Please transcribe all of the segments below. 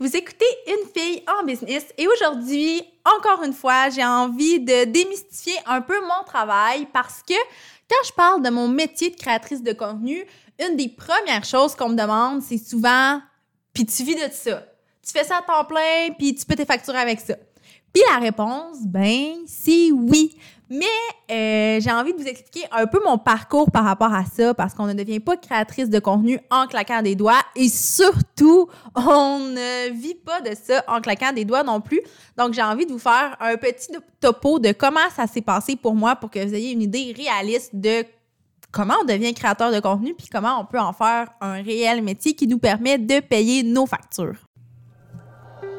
Vous écoutez Une fille en business et aujourd'hui, encore une fois, j'ai envie de démystifier un peu mon travail parce que quand je parle de mon métier de créatrice de contenu, une des premières choses qu'on me demande, c'est souvent puis tu vis de ça. Tu fais ça à temps plein, puis tu peux te facturer avec ça. Puis la réponse, ben, c'est oui. Mais euh, j'ai envie de vous expliquer un peu mon parcours par rapport à ça parce qu'on ne devient pas créatrice de contenu en claquant des doigts et surtout, on ne vit pas de ça en claquant des doigts non plus. Donc, j'ai envie de vous faire un petit topo de comment ça s'est passé pour moi pour que vous ayez une idée réaliste de comment on devient créateur de contenu puis comment on peut en faire un réel métier qui nous permet de payer nos factures.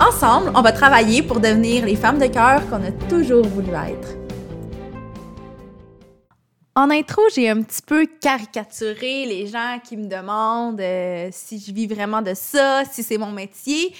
Ensemble, on va travailler pour devenir les femmes de cœur qu'on a toujours voulu être. En intro, j'ai un petit peu caricaturé les gens qui me demandent euh, si je vis vraiment de ça, si c'est mon métier.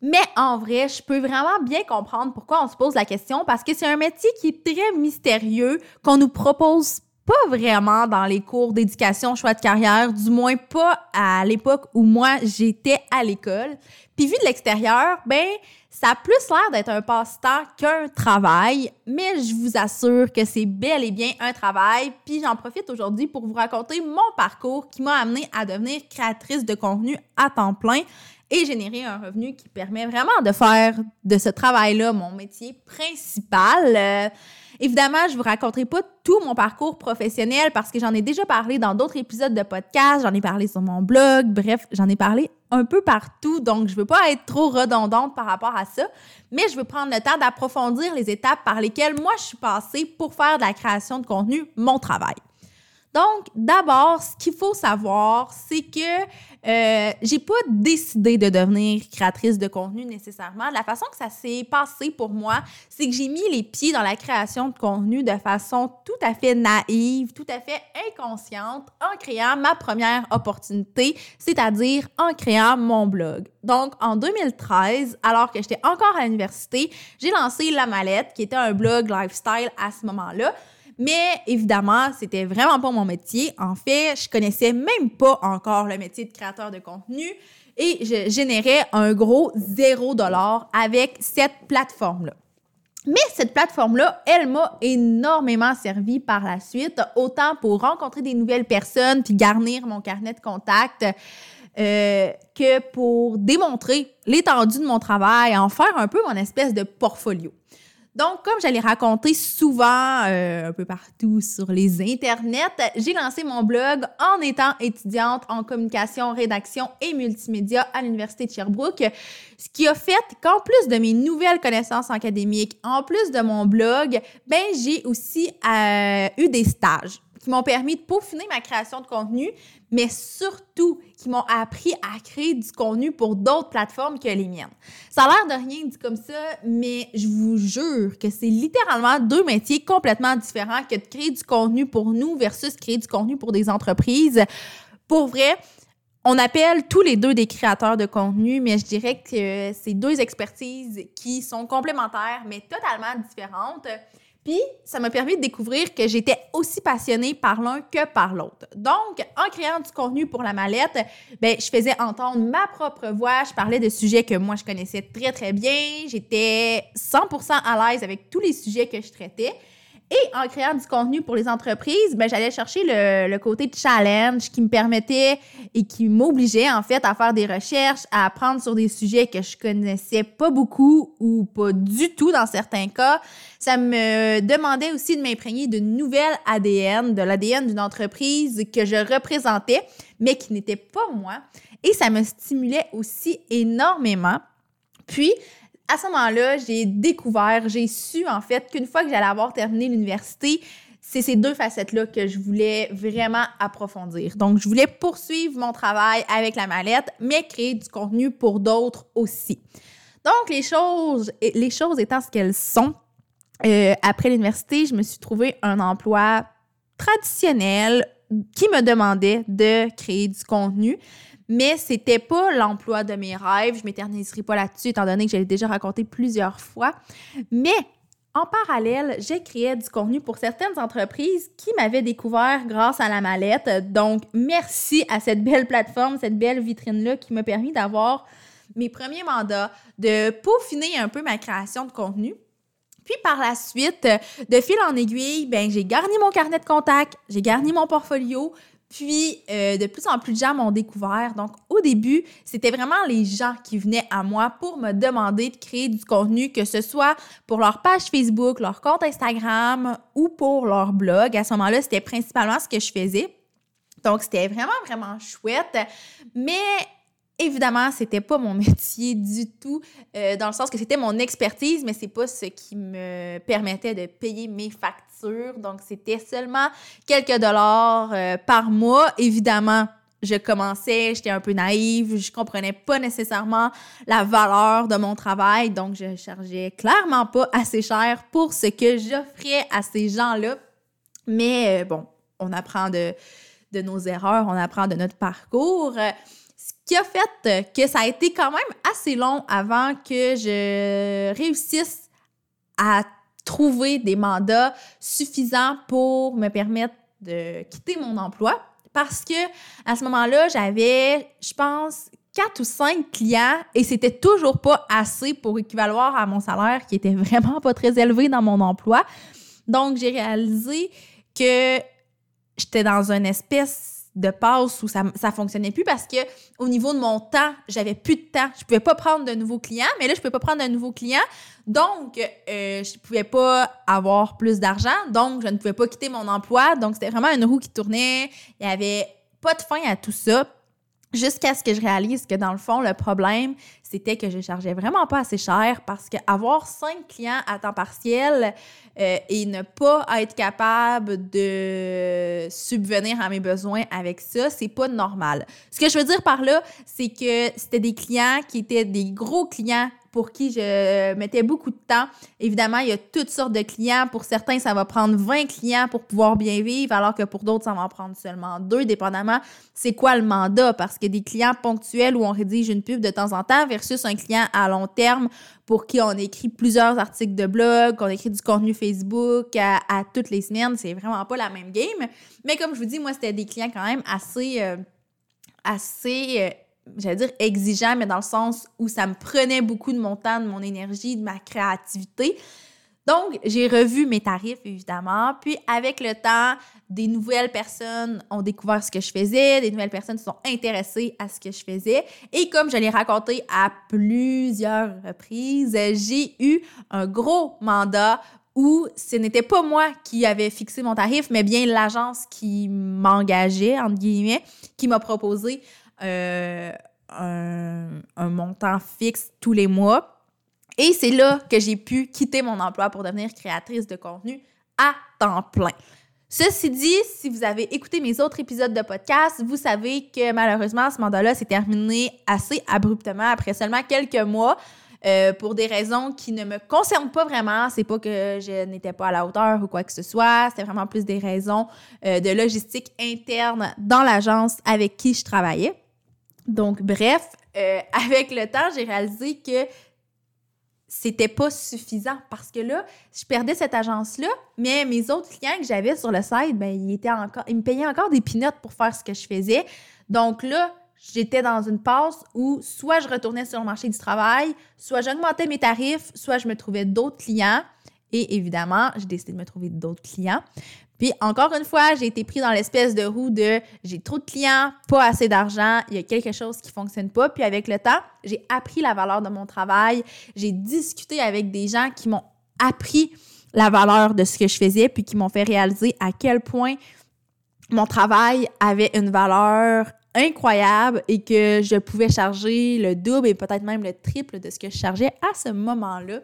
Mais en vrai, je peux vraiment bien comprendre pourquoi on se pose la question parce que c'est un métier qui est très mystérieux, qu'on nous propose pas vraiment dans les cours d'éducation choix de carrière, du moins pas à l'époque où moi j'étais à l'école. Puis vu de l'extérieur, ben ça a plus l'air d'être un passe-temps qu'un travail, mais je vous assure que c'est bel et bien un travail. Puis j'en profite aujourd'hui pour vous raconter mon parcours qui m'a amené à devenir créatrice de contenu à temps plein et générer un revenu qui permet vraiment de faire de ce travail-là mon métier principal. Euh, Évidemment, je vous raconterai pas tout mon parcours professionnel parce que j'en ai déjà parlé dans d'autres épisodes de podcast, j'en ai parlé sur mon blog, bref, j'en ai parlé un peu partout, donc je veux pas être trop redondante par rapport à ça, mais je veux prendre le temps d'approfondir les étapes par lesquelles moi je suis passée pour faire de la création de contenu mon travail. Donc, d'abord, ce qu'il faut savoir, c'est que euh, j'ai pas décidé de devenir créatrice de contenu nécessairement. La façon que ça s'est passé pour moi, c'est que j'ai mis les pieds dans la création de contenu de façon tout à fait naïve, tout à fait inconsciente, en créant ma première opportunité, c'est-à-dire en créant mon blog. Donc, en 2013, alors que j'étais encore à l'université, j'ai lancé La Mallette, qui était un blog lifestyle à ce moment-là. Mais évidemment, c'était vraiment pas mon métier. En fait, je connaissais même pas encore le métier de créateur de contenu et je générais un gros zéro dollar avec cette plateforme-là. Mais cette plateforme-là, elle m'a énormément servi par la suite, autant pour rencontrer des nouvelles personnes puis garnir mon carnet de contacts. Euh, que pour démontrer l'étendue de mon travail, en faire un peu mon espèce de portfolio. Donc, comme j'allais raconter souvent euh, un peu partout sur les internets, j'ai lancé mon blog en étant étudiante en communication, rédaction et multimédia à l'Université de Sherbrooke, ce qui a fait qu'en plus de mes nouvelles connaissances académiques, en plus de mon blog, ben j'ai aussi euh, eu des stages qui m'ont permis de peaufiner ma création de contenu, mais surtout qui m'ont appris à créer du contenu pour d'autres plateformes que les miennes. Ça a l'air de rien dit comme ça, mais je vous jure que c'est littéralement deux métiers complètement différents que de créer du contenu pour nous versus créer du contenu pour des entreprises. Pour vrai, on appelle tous les deux des créateurs de contenu, mais je dirais que c'est deux expertises qui sont complémentaires, mais totalement différentes. Puis, ça m'a permis de découvrir que j'étais aussi passionnée par l'un que par l'autre. Donc, en créant du contenu pour la mallette, ben, je faisais entendre ma propre voix, je parlais de sujets que moi je connaissais très très bien, j'étais 100% à l'aise avec tous les sujets que je traitais. Et en créant du contenu pour les entreprises, ben, j'allais chercher le, côté de challenge qui me permettait et qui m'obligeait en fait à faire des recherches, à apprendre sur des sujets que je connaissais pas beaucoup ou pas du tout dans certains cas. Ça me demandait aussi de m'imprégner de nouvelles ADN, de l'ADN d'une entreprise que je représentais, mais qui n'était pas moi. Et ça me stimulait aussi énormément. Puis, à ce moment-là, j'ai découvert, j'ai su en fait qu'une fois que j'allais avoir terminé l'université, c'est ces deux facettes-là que je voulais vraiment approfondir. Donc, je voulais poursuivre mon travail avec la mallette, mais créer du contenu pour d'autres aussi. Donc, les choses, étant ce qu'elles sont, euh, après l'université, je me suis trouvé un emploi traditionnel qui me demandait de créer du contenu. Mais c'était pas l'emploi de mes rêves. Je m'éterniserai pas là-dessus, étant donné que j'avais déjà raconté plusieurs fois. Mais en parallèle, j'ai créé du contenu pour certaines entreprises qui m'avaient découvert grâce à la mallette. Donc, merci à cette belle plateforme, cette belle vitrine-là qui m'a permis d'avoir mes premiers mandats, de peaufiner un peu ma création de contenu. Puis par la suite, de fil en aiguille, ben j'ai garni mon carnet de contact, j'ai garni mon portfolio, puis, euh, de plus en plus de gens m'ont découvert. Donc, au début, c'était vraiment les gens qui venaient à moi pour me demander de créer du contenu, que ce soit pour leur page Facebook, leur compte Instagram ou pour leur blog. À ce moment-là, c'était principalement ce que je faisais. Donc, c'était vraiment, vraiment chouette. Mais Évidemment, c'était pas mon métier du tout, euh, dans le sens que c'était mon expertise, mais c'est pas ce qui me permettait de payer mes factures. Donc, c'était seulement quelques dollars euh, par mois. Évidemment, je commençais, j'étais un peu naïve, je comprenais pas nécessairement la valeur de mon travail, donc je chargeais clairement pas assez cher pour ce que j'offrais à ces gens-là. Mais euh, bon, on apprend de, de nos erreurs, on apprend de notre parcours qui a fait que ça a été quand même assez long avant que je réussisse à trouver des mandats suffisants pour me permettre de quitter mon emploi parce que à ce moment-là, j'avais, je pense, quatre ou cinq clients et c'était toujours pas assez pour équivaloir à mon salaire qui était vraiment pas très élevé dans mon emploi. Donc, j'ai réalisé que j'étais dans une espèce de passe où ça ça fonctionnait plus parce que au niveau de mon temps, j'avais plus de temps. Je pouvais pas prendre de nouveaux clients, mais là je pouvais pas prendre de nouveaux clients. Donc euh, je pouvais pas avoir plus d'argent, donc je ne pouvais pas quitter mon emploi. Donc c'était vraiment une roue qui tournait. Il y avait pas de fin à tout ça. Jusqu'à ce que je réalise que dans le fond, le problème, c'était que je chargeais vraiment pas assez cher parce qu'avoir cinq clients à temps partiel euh, et ne pas être capable de subvenir à mes besoins avec ça, c'est pas normal. Ce que je veux dire par là, c'est que c'était des clients qui étaient des gros clients pour qui je mettais beaucoup de temps. Évidemment, il y a toutes sortes de clients. Pour certains, ça va prendre 20 clients pour pouvoir bien vivre, alors que pour d'autres, ça va en prendre seulement deux, dépendamment c'est quoi le mandat. Parce que des clients ponctuels où on rédige une pub de temps en temps versus un client à long terme pour qui on écrit plusieurs articles de blog, qu'on écrit du contenu Facebook à, toutes les semaines, c'est vraiment pas la même game. Mais comme je vous dis, moi, c'était des clients quand même assez... Euh, assez euh, j'allais dire exigeant, mais dans le sens où ça me prenait beaucoup de mon temps, de mon énergie, de ma créativité. Donc, j'ai revu mes tarifs, évidemment. Puis, avec le temps, des nouvelles personnes ont découvert ce que je faisais, des nouvelles personnes se sont intéressées à ce que je faisais. Et comme je l'ai raconté à plusieurs reprises, j'ai eu un gros mandat où ce n'était pas moi qui avais fixé mon tarif, mais bien l'agence qui m'engageait, entre guillemets, qui m'a proposé euh, un, montant fixe tous les mois. Et c'est là que j'ai pu quitter mon emploi pour devenir créatrice de contenu à temps plein. Ceci dit, si vous avez écouté mes autres épisodes de podcast, vous savez que malheureusement, ce mandat-là s'est terminé assez abruptement après seulement quelques mois. Euh, pour des raisons qui ne me concernent pas vraiment. C'est pas que je n'étais pas à la hauteur ou quoi que ce soit. C'était vraiment plus des raisons euh, de logistique interne dans l'agence avec qui je travaillais. Donc, bref, euh, avec le temps, j'ai réalisé que c'était pas suffisant parce que là, je perdais cette agence-là, mais mes autres clients que j'avais sur le site, ben, ils, étaient encore, ils me payaient encore des pinottes pour faire ce que je faisais. Donc là, j'étais dans une passe où soit je retournais sur le marché du travail, soit j'augmentais mes tarifs, soit je me trouvais d'autres clients. Et évidemment, j'ai décidé de me trouver d'autres clients. Puis encore une fois, j'ai été pris dans l'espèce de roue de j'ai trop de clients, pas assez d'argent, il y a quelque chose qui fonctionne pas. Puis avec le temps, j'ai appris la valeur de mon travail, j'ai discuté avec des gens qui m'ont appris la valeur de ce que je faisais, puis qui m'ont fait réaliser à quel point mon travail avait une valeur incroyable et que je pouvais charger le double et peut-être même le triple de ce que je chargeais à ce moment-là.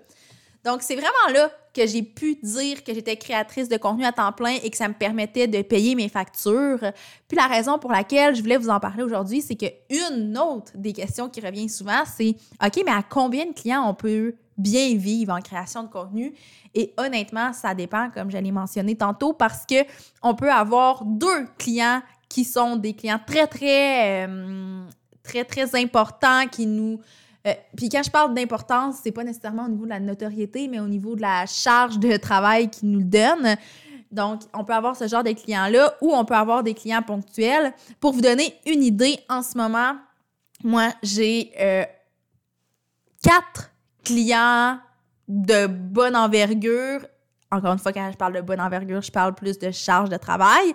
Donc, c'est vraiment là que j'ai pu dire que j'étais créatrice de contenu à temps plein et que ça me permettait de payer mes factures. Puis la raison pour laquelle je voulais vous en parler aujourd'hui, c'est que une autre des questions qui revient souvent, c'est OK, mais à combien de clients on peut bien vivre en création de contenu? Et honnêtement, ça dépend, comme je l'ai mentionné tantôt, parce que on peut avoir deux clients qui sont des clients très, très, euh, très, très importants, qui nous euh, puis quand je parle d'importance, c'est pas nécessairement au niveau de la notoriété, mais au niveau de la charge de travail qu'ils nous donnent. Donc, on peut avoir ce genre de clients-là ou on peut avoir des clients ponctuels. Pour vous donner une idée, en ce moment, moi, j'ai euh, quatre clients de bonne envergure. Encore une fois, quand je parle de bonne envergure, je parle plus de charge de travail.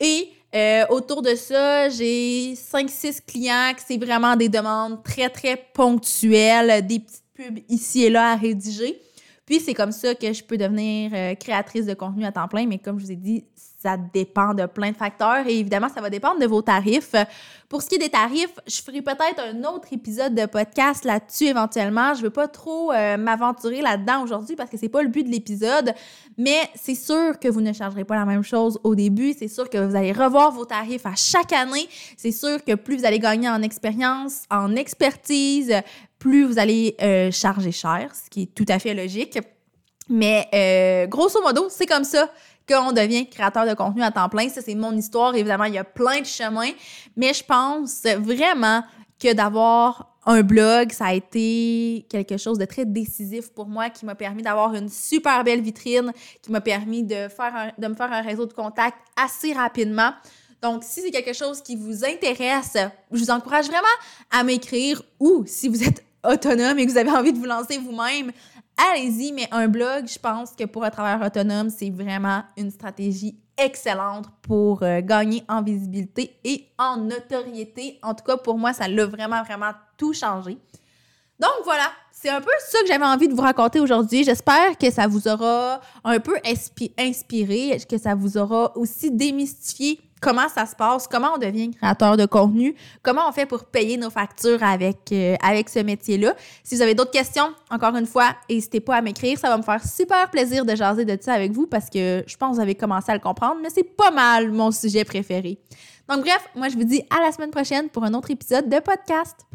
Et euh, autour de ça, j'ai 5-6 clients que c'est vraiment des demandes très, très ponctuelles, des petites pubs ici et là à rédiger. Puis c'est comme ça que je peux devenir euh, créatrice de contenu à temps plein, mais comme je vous ai dit, ça dépend de plein de facteurs et évidemment, ça va dépendre de vos tarifs. Pour ce qui est des tarifs, je ferai peut-être un autre épisode de podcast là-dessus éventuellement. Je ne veux pas trop euh, m'aventurer là-dedans aujourd'hui parce que c'est pas le but de l'épisode, mais c'est sûr que vous ne chargerez pas la même chose au début. C'est sûr que vous allez revoir vos tarifs à chaque année. C'est sûr que plus vous allez gagner en expérience, en expertise, plus vous allez euh, charger cher, ce qui est tout à fait logique. Mais euh, grosso modo, c'est comme ça qu'on devient créateur de contenu à temps plein. Ça, c'est mon histoire. Évidemment, il y a plein de chemins, mais je pense vraiment que d'avoir un blog, ça a été quelque chose de très décisif pour moi qui m'a permis d'avoir une super belle vitrine, qui m'a permis de, faire de me faire un réseau de contacts assez rapidement. Donc, si c'est quelque chose qui vous intéresse, je vous encourage vraiment à m'écrire ou si vous êtes autonome et que vous avez envie de vous lancer vous-même, allez-y, mais un blog, je pense que pour un travailleur autonome, c'est vraiment une stratégie excellente pour euh, gagner en visibilité et en notoriété. En tout cas, pour moi, ça l'a vraiment, vraiment tout changé. Donc voilà, c'est un peu ça que j'avais envie de vous raconter aujourd'hui. J'espère que ça vous aura un peu inspiré, que ça vous aura aussi démystifié comment ça se passe, comment on devient créateur de contenu, comment on fait pour payer nos factures avec, euh, avec ce métier-là. Si vous avez d'autres questions, encore une fois, n'hésitez pas à m'écrire. Ça va me faire super plaisir de jaser de ça avec vous parce que je pense que vous avez commencé à le comprendre, mais c'est pas mal mon sujet préféré. Donc bref, moi je vous dis à la semaine prochaine pour un autre épisode de podcast.